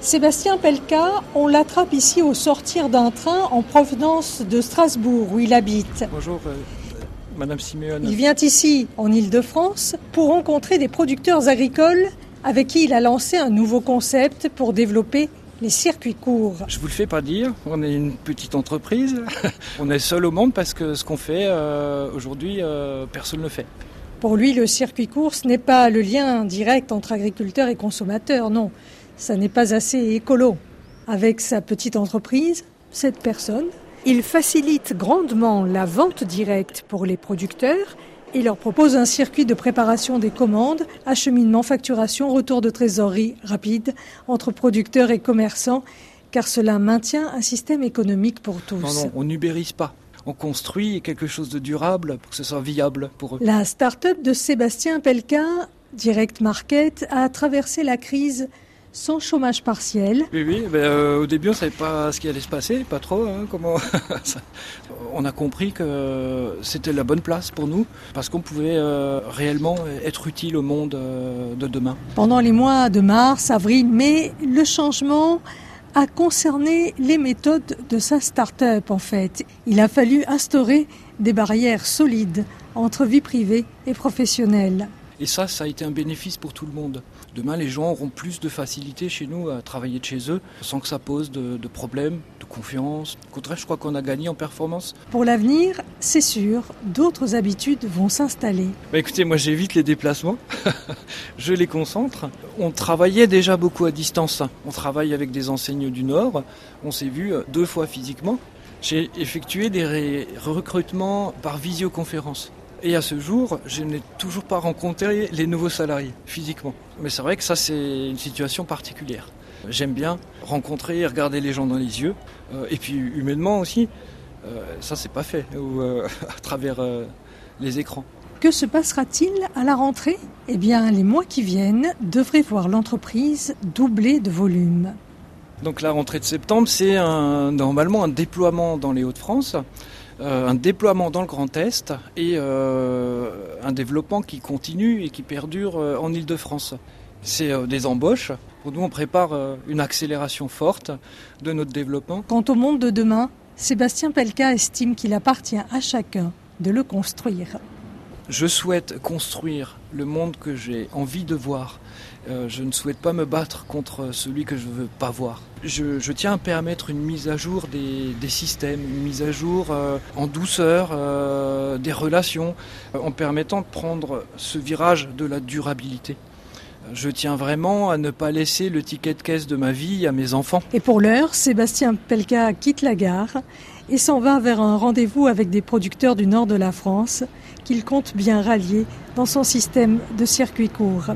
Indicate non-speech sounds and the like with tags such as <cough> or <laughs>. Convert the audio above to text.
Sébastien Pelka, on l'attrape ici au sortir d'un train en provenance de Strasbourg, où il habite. Bonjour, euh, Madame Simeone. Il vient ici, en Ile-de-France, pour rencontrer des producteurs agricoles avec qui il a lancé un nouveau concept pour développer les circuits courts. Je vous le fais pas dire, on est une petite entreprise. <laughs> on est seul au monde parce que ce qu'on fait euh, aujourd'hui, euh, personne ne le fait. Pour lui, le circuit court, ce n'est pas le lien direct entre agriculteurs et consommateurs, non ça n'est pas assez écolo. Avec sa petite entreprise, cette personne, il facilite grandement la vente directe pour les producteurs et leur propose un circuit de préparation des commandes, acheminement, facturation, retour de trésorerie rapide entre producteurs et commerçants, car cela maintient un système économique pour tous. Non, non, on n'ubérise pas. On construit quelque chose de durable pour que ce soit viable pour eux. La start-up de Sébastien Pelquin, Direct Market, a traversé la crise sans chômage partiel. Oui, oui. Ben, euh, au début, on ne savait pas ce qui allait se passer, pas trop. Hein, comment <laughs> on a compris que c'était la bonne place pour nous parce qu'on pouvait euh, réellement être utile au monde euh, de demain. Pendant les mois de mars, avril, mai, le changement a concerné les méthodes de sa start-up en fait. Il a fallu instaurer des barrières solides entre vie privée et professionnelle. Et ça, ça a été un bénéfice pour tout le monde. Demain, les gens auront plus de facilité chez nous à travailler de chez eux sans que ça pose de, problèmes, de confiance. Au contraire, je crois qu'on a gagné en performance. Pour l'avenir, c'est sûr, d'autres habitudes vont s'installer. Bah écoutez, moi j'évite les déplacements, <laughs> je les concentre. On travaillait déjà beaucoup à distance. On travaille avec des enseignes du Nord. On s'est vu deux fois physiquement. J'ai effectué des recrutements par visioconférence. Et à ce jour, je n'ai toujours pas rencontré les nouveaux salariés physiquement. Mais c'est vrai que ça, c'est une situation particulière. J'aime bien rencontrer et regarder les gens dans les yeux. Euh, et puis humainement aussi, euh, ça, c'est pas fait ou, euh, <laughs> à travers les écrans. Que se passera-t-il à la rentrée? Eh bien, les mois qui viennent devraient voir l'entreprise doubler de volume. Donc la rentrée de septembre, c'est normalement un déploiement dans les Hauts-de-France. Euh, un déploiement dans le Grand Est et euh, un développement qui continue et qui perdure euh, en Ile-de-France. C'est des embauches. Pour nous, on prépare une accélération forte de notre développement. Quant au monde de demain, Sébastien Pelka estime qu'il appartient à chacun de le construire. Je souhaite construire le monde que j'ai envie de voir. Euh, je ne souhaite pas me battre contre celui que je ne veux pas voir. Je, tiens à permettre une mise à jour des, systèmes, une mise à jour euh, en douceur euh, des relations, en permettant de prendre ce virage de la durabilité. Je tiens vraiment à ne pas laisser le ticket de caisse de ma vie à mes enfants. Et pour l'heure, Sébastien Pelka quitte la gare et s'en va vers un rendez-vous avec des producteurs du nord de la France qu'il compte bien rallier dans son système de circuit court.